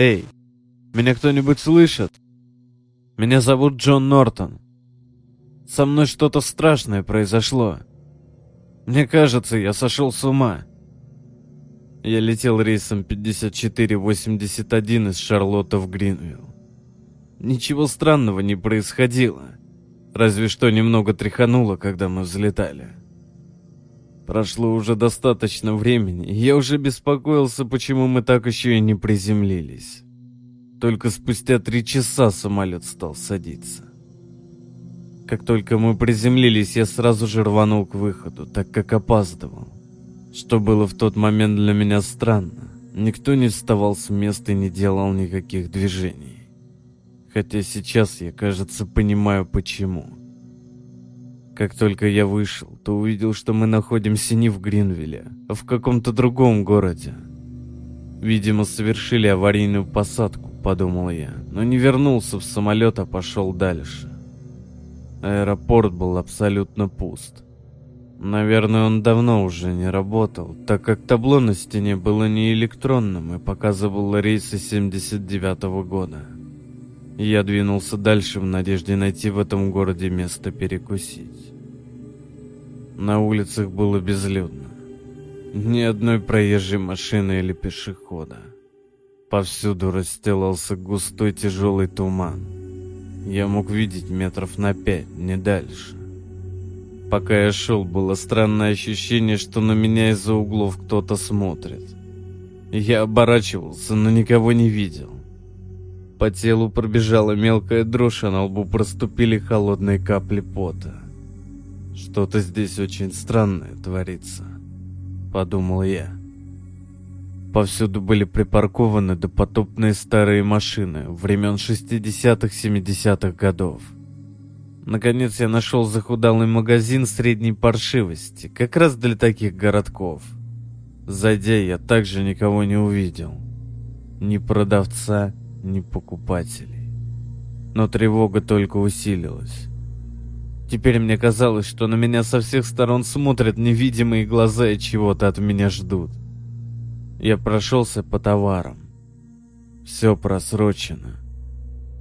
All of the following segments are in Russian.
Эй, меня кто-нибудь слышит? Меня зовут Джон Нортон. Со мной что-то страшное произошло. Мне кажется, я сошел с ума. Я летел рейсом 5481 из Шарлотта в Гринвилл. Ничего странного не происходило. Разве что немного тряхануло, когда мы взлетали. Прошло уже достаточно времени, и я уже беспокоился, почему мы так еще и не приземлились. Только спустя три часа самолет стал садиться. Как только мы приземлились, я сразу же рванул к выходу, так как опаздывал. Что было в тот момент для меня странно. Никто не вставал с места и не делал никаких движений. Хотя сейчас я, кажется, понимаю почему. Как только я вышел, то увидел, что мы находимся не в Гринвилле, а в каком-то другом городе. Видимо, совершили аварийную посадку, подумал я, но не вернулся в самолет, а пошел дальше. Аэропорт был абсолютно пуст. Наверное, он давно уже не работал, так как табло на стене было не электронным и показывало рейсы 79 -го года. Я двинулся дальше в надежде найти в этом городе место перекусить. На улицах было безлюдно. Ни одной проезжей машины или пешехода. Повсюду расстилался густой тяжелый туман. Я мог видеть метров на пять, не дальше. Пока я шел, было странное ощущение, что на меня из-за углов кто-то смотрит. Я оборачивался, но никого не видел. По телу пробежала мелкая дрожь, а на лбу проступили холодные капли пота. Что-то здесь очень странное творится, подумал я. Повсюду были припаркованы допотопные старые машины времен 60-70-х годов. Наконец я нашел захудалый магазин средней паршивости, как раз для таких городков. Зайдя, я также никого не увидел. Ни продавца, ни покупателей. Но тревога только усилилась. Теперь мне казалось, что на меня со всех сторон смотрят невидимые глаза и чего-то от меня ждут. Я прошелся по товарам. Все просрочено.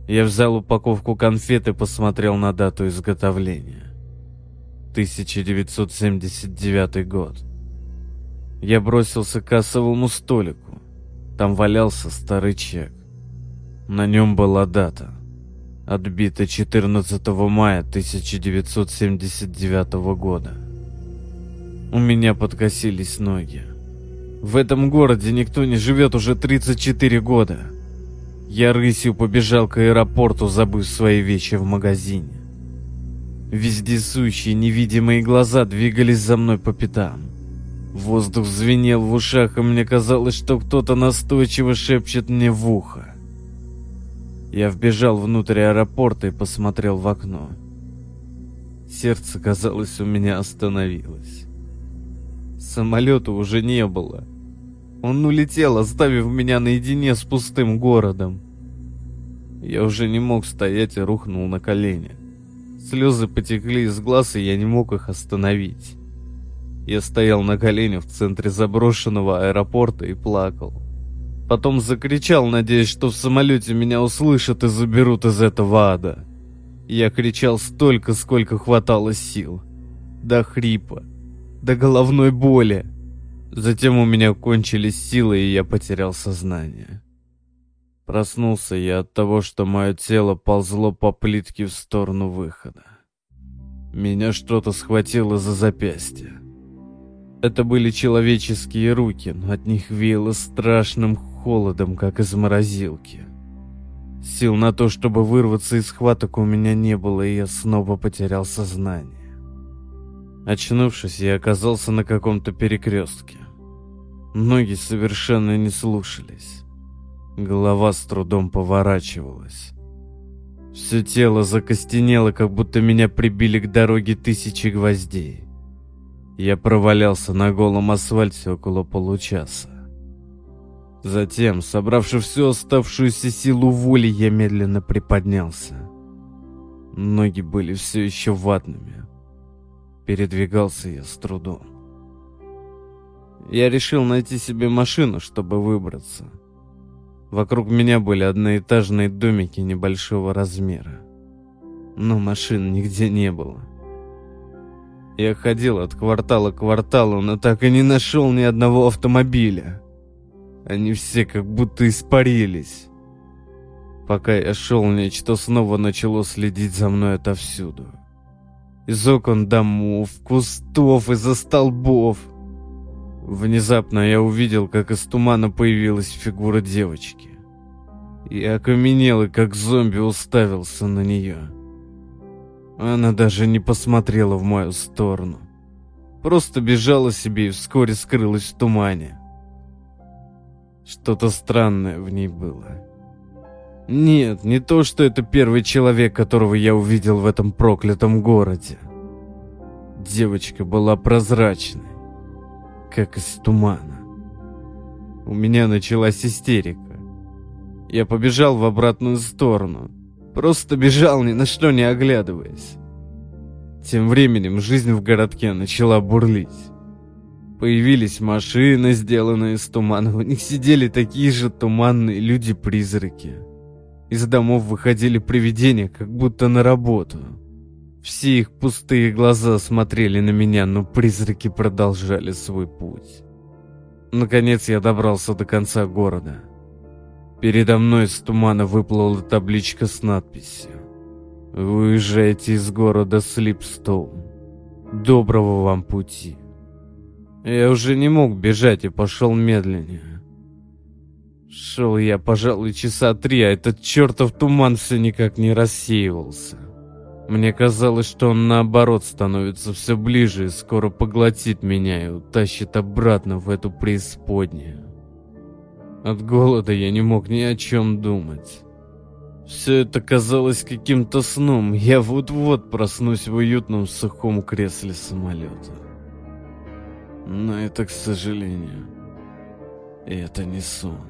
Я взял упаковку конфет и посмотрел на дату изготовления. 1979 год. Я бросился к кассовому столику. Там валялся старый чек. На нем была дата отбита 14 мая 1979 года. У меня подкосились ноги. В этом городе никто не живет уже 34 года. Я рысью побежал к аэропорту, забыв свои вещи в магазине. Вездесущие невидимые глаза двигались за мной по пятам. Воздух звенел в ушах, и мне казалось, что кто-то настойчиво шепчет мне в ухо. Я вбежал внутрь аэропорта и посмотрел в окно. Сердце, казалось, у меня остановилось. Самолета уже не было. Он улетел, оставив меня наедине с пустым городом. Я уже не мог стоять и рухнул на колени. Слезы потекли из глаз, и я не мог их остановить. Я стоял на коленях в центре заброшенного аэропорта и плакал. Потом закричал, надеясь, что в самолете меня услышат и заберут из этого ада. Я кричал столько, сколько хватало сил. До хрипа, до головной боли. Затем у меня кончились силы, и я потерял сознание. Проснулся я от того, что мое тело ползло по плитке в сторону выхода. Меня что-то схватило за запястье. Это были человеческие руки, но от них веяло страшным холодом, как из морозилки. Сил на то, чтобы вырваться из схваток у меня не было, и я снова потерял сознание. Очнувшись, я оказался на каком-то перекрестке. Ноги совершенно не слушались. Голова с трудом поворачивалась. Все тело закостенело, как будто меня прибили к дороге тысячи гвоздей. Я провалялся на голом асфальте около получаса. Затем, собравши всю оставшуюся силу воли, я медленно приподнялся. Ноги были все еще ватными. Передвигался я с трудом. Я решил найти себе машину, чтобы выбраться. Вокруг меня были одноэтажные домики небольшого размера. Но машин нигде не было. Я ходил от квартала к кварталу, но так и не нашел ни одного автомобиля. Они все как будто испарились. Пока я шел, нечто снова начало следить за мной отовсюду. Из окон домов, кустов, из-за столбов. Внезапно я увидел, как из тумана появилась фигура девочки. Я окаменел и как зомби уставился на нее. Она даже не посмотрела в мою сторону. Просто бежала себе и вскоре скрылась в тумане. Что-то странное в ней было. Нет, не то, что это первый человек, которого я увидел в этом проклятом городе. Девочка была прозрачной, как из тумана. У меня началась истерика. Я побежал в обратную сторону. Просто бежал, ни на что не оглядываясь. Тем временем жизнь в городке начала бурлить. Появились машины, сделанные из тумана. В них сидели такие же туманные люди-призраки. Из домов выходили привидения, как будто на работу. Все их пустые глаза смотрели на меня, но призраки продолжали свой путь. Наконец я добрался до конца города. Передо мной из тумана выплыла табличка с надписью «Вы уезжаете из города Слипстоун. Доброго вам пути». Я уже не мог бежать и пошел медленнее. Шел я, пожалуй, часа три, а этот чертов туман все никак не рассеивался. Мне казалось, что он наоборот становится все ближе и скоро поглотит меня и утащит обратно в эту преисподнюю. От голода я не мог ни о чем думать. Все это казалось каким-то сном. Я вот-вот проснусь в уютном сухом кресле самолета. Но это, к сожалению, это не сон.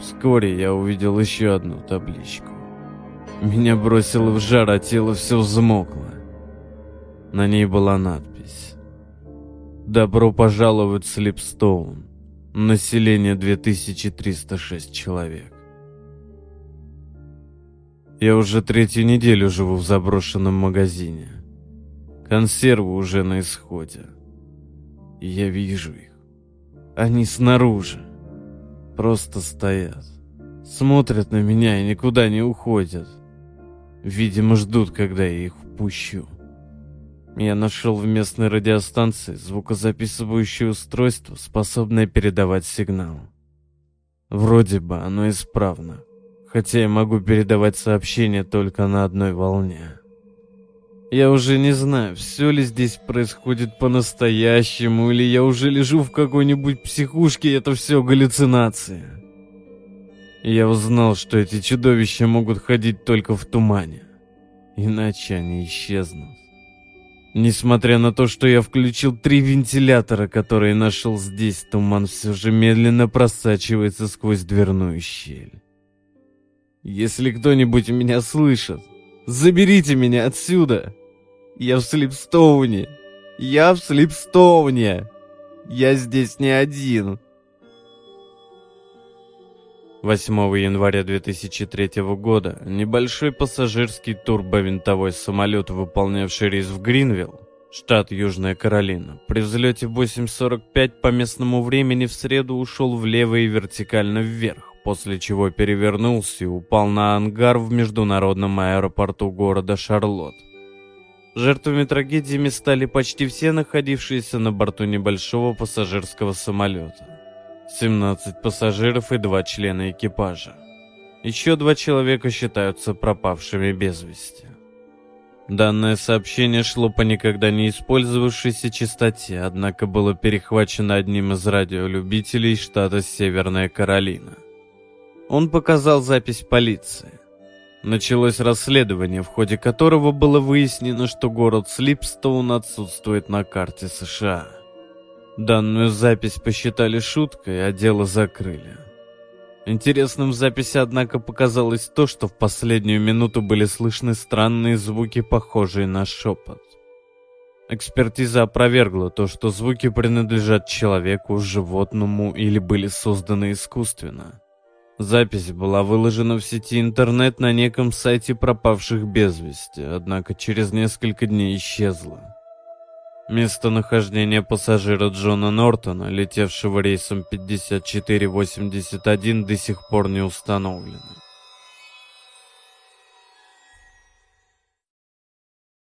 Вскоре я увидел еще одну табличку. Меня бросило в жар, а тело все взмокло. На ней была надпись. «Добро пожаловать в Слипстоун. Население 2306 человек». Я уже третью неделю живу в заброшенном магазине. Консервы уже на исходе. Я вижу их. Они снаружи. Просто стоят. Смотрят на меня и никуда не уходят. Видимо, ждут, когда я их впущу. Я нашел в местной радиостанции звукозаписывающее устройство, способное передавать сигнал. Вроде бы оно исправно, хотя я могу передавать сообщения только на одной волне. Я уже не знаю, все ли здесь происходит по-настоящему, или я уже лежу в какой-нибудь психушке, и это все галлюцинация. я узнал, что эти чудовища могут ходить только в тумане. Иначе они исчезнут. Несмотря на то, что я включил три вентилятора, которые нашел здесь, туман все же медленно просачивается сквозь дверную щель. Если кто-нибудь меня слышит, заберите меня отсюда! Я в Слипстоуне. Я в Слипстоуне. Я здесь не один. 8 января 2003 года небольшой пассажирский турбовинтовой самолет, выполнявший рейс в Гринвилл, штат Южная Каролина, при взлете в 8.45 по местному времени в среду ушел влево и вертикально вверх, после чего перевернулся и упал на ангар в международном аэропорту города Шарлотт. Жертвами трагедиями стали почти все находившиеся на борту небольшого пассажирского самолета. 17 пассажиров и два члена экипажа. Еще два человека считаются пропавшими без вести. Данное сообщение шло по никогда не использовавшейся частоте, однако было перехвачено одним из радиолюбителей штата Северная Каролина. Он показал запись полиции. Началось расследование, в ходе которого было выяснено, что город Слипстоун отсутствует на карте США. Данную запись посчитали шуткой, а дело закрыли. Интересным в записи, однако, показалось то, что в последнюю минуту были слышны странные звуки, похожие на шепот. Экспертиза опровергла то, что звуки принадлежат человеку, животному или были созданы искусственно. Запись была выложена в сети интернет на неком сайте пропавших без вести, однако через несколько дней исчезла. Местонахождение пассажира Джона Нортона, летевшего рейсом 5481, до сих пор не установлено.